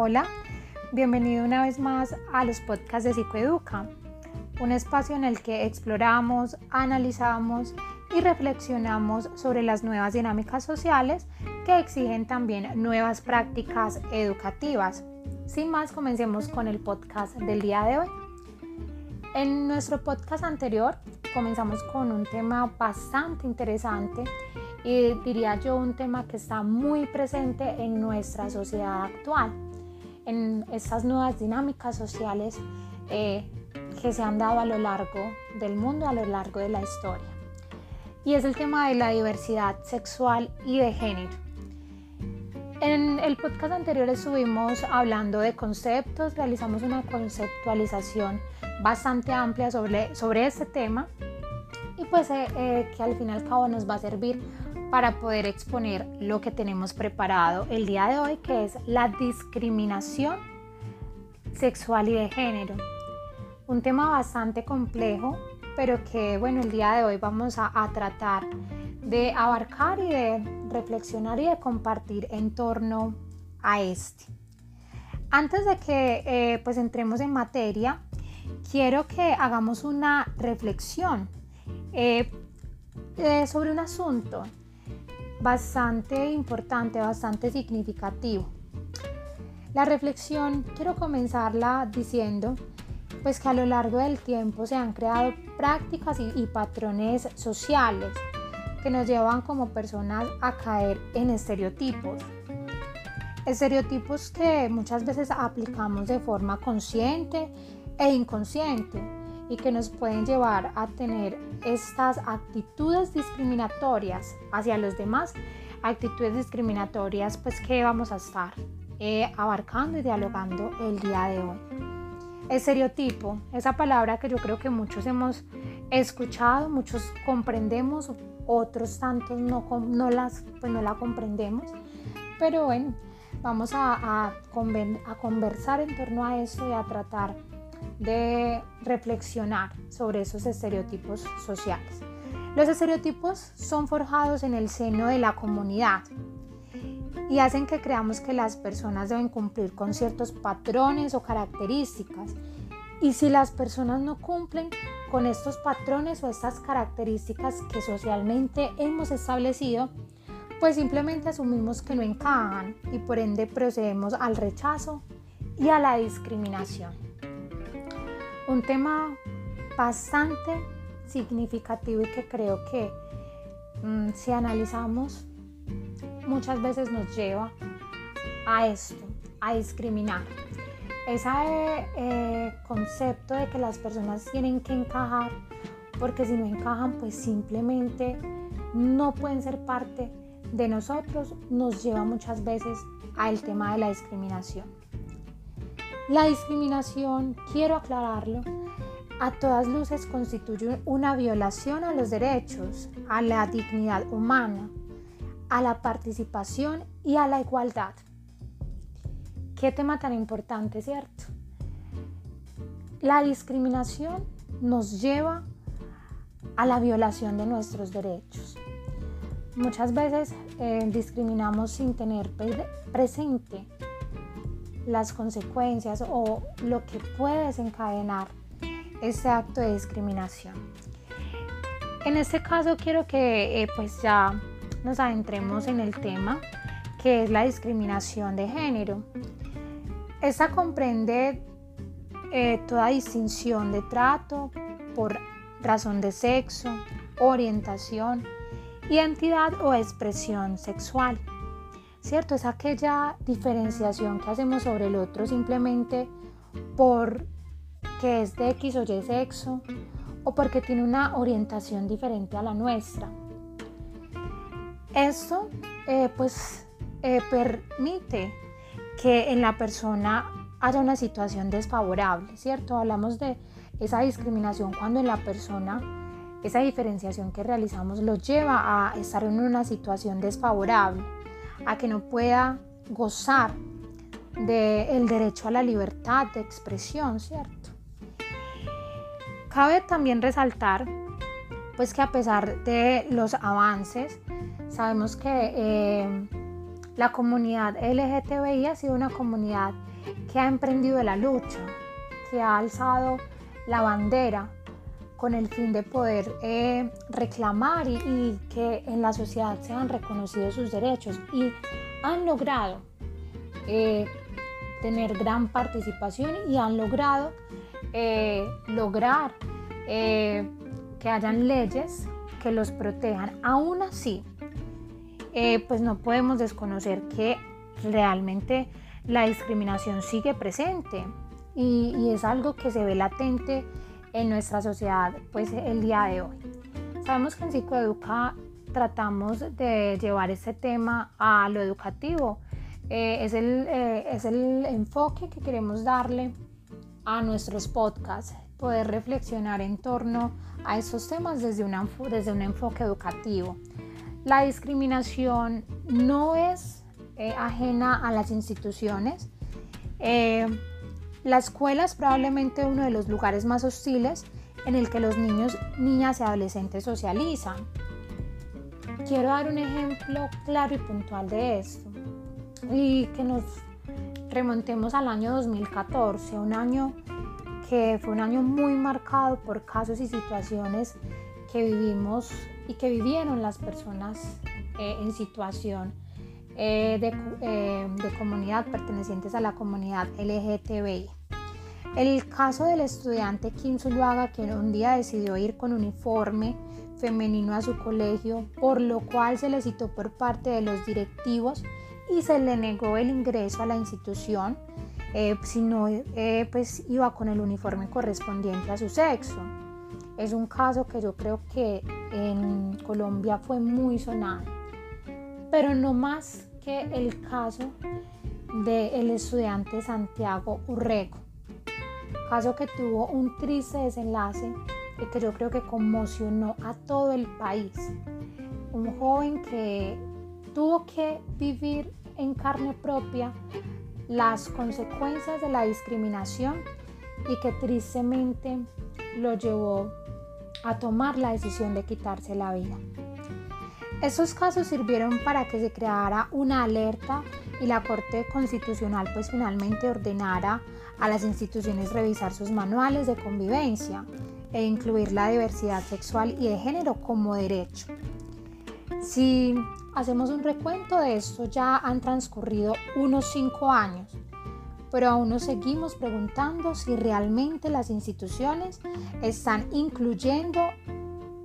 Hola, bienvenido una vez más a los podcasts de Psicoeduca, un espacio en el que exploramos, analizamos y reflexionamos sobre las nuevas dinámicas sociales que exigen también nuevas prácticas educativas. Sin más, comencemos con el podcast del día de hoy. En nuestro podcast anterior comenzamos con un tema bastante interesante y diría yo un tema que está muy presente en nuestra sociedad actual, en estas nuevas dinámicas sociales eh, que se han dado a lo largo del mundo, a lo largo de la historia. Y es el tema de la diversidad sexual y de género. En el podcast anterior estuvimos hablando de conceptos, realizamos una conceptualización bastante amplia sobre, sobre este tema y pues eh, eh, que al fin y al cabo nos va a servir para poder exponer lo que tenemos preparado el día de hoy, que es la discriminación sexual y de género. Un tema bastante complejo, pero que bueno, el día de hoy vamos a, tratar de abarcar y de reflexionar y de compartir en torno a este. Antes de que eh, pues entremos en materia, quiero que hagamos una reflexión eh, eh, sobre un asunto bastante importante, bastante significativo. La reflexión quiero comenzarla diciendo pues que a lo largo del tiempo se han creado prácticas y, y patrones sociales que nos llevan como personas a caer en estereotipos. Estereotipos que muchas veces aplicamos de forma consciente e inconsciente y que nos pueden llevar a tener estas actitudes discriminatorias hacia los demás, actitudes discriminatorias pues que vamos a estar eh, abarcando y dialogando el día de hoy. Estereotipo, esa palabra que yo creo que muchos hemos escuchado, muchos comprendemos, otros tantos no, no, las, pues no la comprendemos, pero bueno, vamos a, a, a conversar en torno a eso y a tratar de reflexionar sobre esos estereotipos sociales. Los estereotipos son forjados en el seno de la comunidad y hacen que creamos que las personas deben cumplir con ciertos patrones o características. Y si las personas no cumplen con estos patrones o estas características que socialmente hemos establecido, pues simplemente asumimos que no encajan y por ende procedemos al rechazo y a la discriminación un tema bastante significativo y que creo que mm, si analizamos muchas veces nos lleva a esto, a discriminar. Ese eh, concepto de que las personas tienen que encajar porque si no encajan pues simplemente no pueden ser parte de nosotros nos lleva muchas veces al tema de la discriminación. La discriminación, quiero aclararlo, a todas luces constituye una violación a los derechos, a la dignidad humana, a la participación y a la igualdad. Qué tema tan importante, ¿cierto? La discriminación nos lleva a la violación de nuestros derechos. Muchas veces eh, discriminamos sin tener presente las consecuencias o lo que puede desencadenar este acto de discriminación. En este caso quiero que eh, pues ya nos adentremos en el tema que es la discriminación de género. Esta comprende eh, toda distinción de trato por razón de sexo, orientación, identidad o expresión sexual. ¿Cierto? Es aquella diferenciación que hacemos sobre el otro simplemente por que es de X o Y sexo o porque tiene una orientación diferente a la nuestra. Esto eh, pues eh, permite que en la persona haya una situación desfavorable, ¿cierto? Hablamos de esa discriminación cuando en la persona esa diferenciación que realizamos lo lleva a estar en una situación desfavorable a que no pueda gozar del derecho a la libertad de expresión, ¿cierto? Cabe también resaltar pues que a pesar de los avances, sabemos que eh, la comunidad LGTBI ha sido una comunidad que ha emprendido la lucha, que ha alzado la bandera con el fin de poder eh, reclamar y, que en la sociedad sean reconocidos sus derechos y han logrado eh, tener gran participación y han logrado eh, lograr que hayan leyes que los protejan. Aún así, pues no podemos desconocer que realmente la discriminación sigue presente y, es algo que se ve latente en nuestra sociedad pues el día de hoy. Sabemos que en Psicoeduca tratamos de llevar este tema a lo educativo. Eh, es, el, eh, es el enfoque que queremos darle a nuestros podcasts, poder reflexionar en torno a esos temas desde, una, desde un enfoque educativo. La discriminación no es eh, ajena a las instituciones. La escuela es probablemente uno de los lugares más hostiles en el que los niños, niñas y adolescentes socializan. Quiero dar un ejemplo claro y puntual de esto y que nos remontemos al año 2014, un año que fue un año muy marcado por casos y situaciones que vivimos y que vivieron las personas eh, en situación eh, de, eh, de, comunidad pertenecientes a la comunidad LGTBI. El caso del estudiante Kim Zuluaga que un día decidió ir con uniforme femenino a su colegio, por lo cual se le citó por parte de los directivos y se le negó el ingreso a la institución eh, si no eh, pues iba con el uniforme correspondiente a su sexo. Es un caso que yo creo que en Colombia fue muy sonado, pero no más el caso del estudiante Santiago Urrego caso que tuvo un triste desenlace y que yo creo que conmocionó a todo el país. Un joven que tuvo que vivir en carne propia las consecuencias de la discriminación y que tristemente lo llevó a tomar la decisión de quitarse la vida. Esos casos sirvieron para que se creara una alerta y la Corte Constitucional pues finalmente ordenara a las instituciones revisar sus manuales de convivencia e incluir la diversidad sexual y de género como derecho. Si hacemos un recuento de esto, ya han transcurrido unos cinco años, pero aún nos seguimos preguntando si realmente las instituciones están incluyendo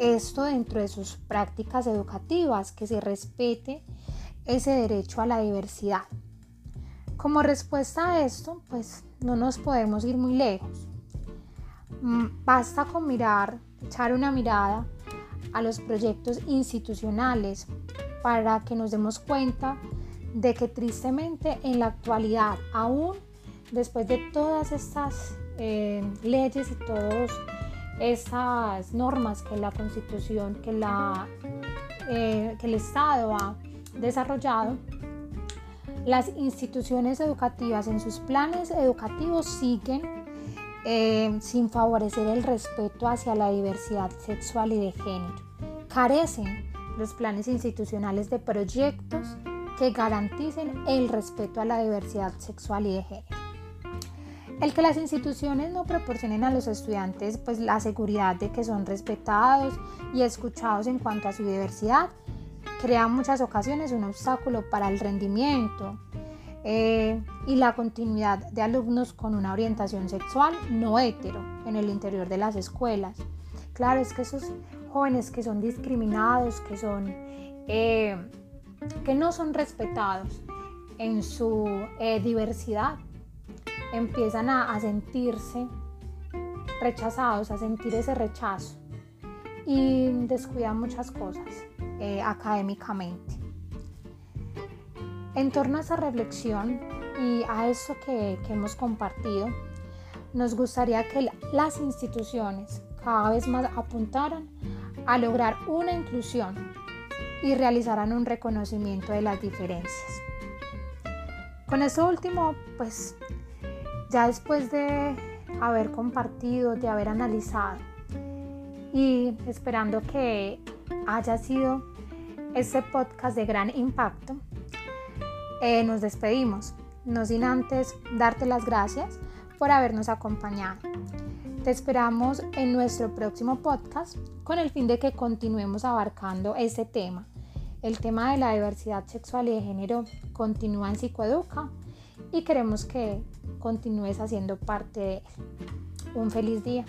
esto dentro de sus prácticas educativas, que se respete ese derecho a la diversidad. Como respuesta a esto, pues no nos podemos ir muy lejos. Mm, basta con mirar, echar una mirada a los proyectos institucionales para que nos demos cuenta de que tristemente en la actualidad, aún después de todas estas eh, leyes y todas estas normas que la Constitución, que, la, eh, que el Estado ha desarrollado, las instituciones educativas en sus planes educativos siguen eh, sin favorecer el respeto hacia la diversidad sexual y de género. Carecen los planes institucionales de proyectos que garanticen el respeto a la diversidad sexual y de género. El que las instituciones no proporcionen a los estudiantes pues, la seguridad de que son respetados y escuchados en cuanto a su diversidad crea muchas ocasiones un obstáculo para el rendimiento eh, y la continuidad de alumnos con una orientación sexual no hetero en el interior de las escuelas. Claro, es que esos jóvenes que son discriminados, que, son, eh, que no son respetados en su eh, diversidad, empiezan a, sentirse rechazados, a sentir ese rechazo y descuidan muchas cosas. Eh, académicamente. En torno a esa reflexión y a eso que, que hemos compartido, nos gustaría que las instituciones cada vez más apuntaran a lograr una inclusión y realizaran un reconocimiento de las diferencias. Con eso último, pues ya después de haber compartido, de haber analizado y esperando que haya sido este podcast de gran impacto, eh, nos despedimos. no sin antes darte las gracias por habernos acompañado. Te esperamos en nuestro próximo podcast con el fin de que continuemos abarcando este tema. El tema de la diversidad sexual y de género continúa en Psicoeduca y queremos que continúes haciendo parte de. Un feliz día.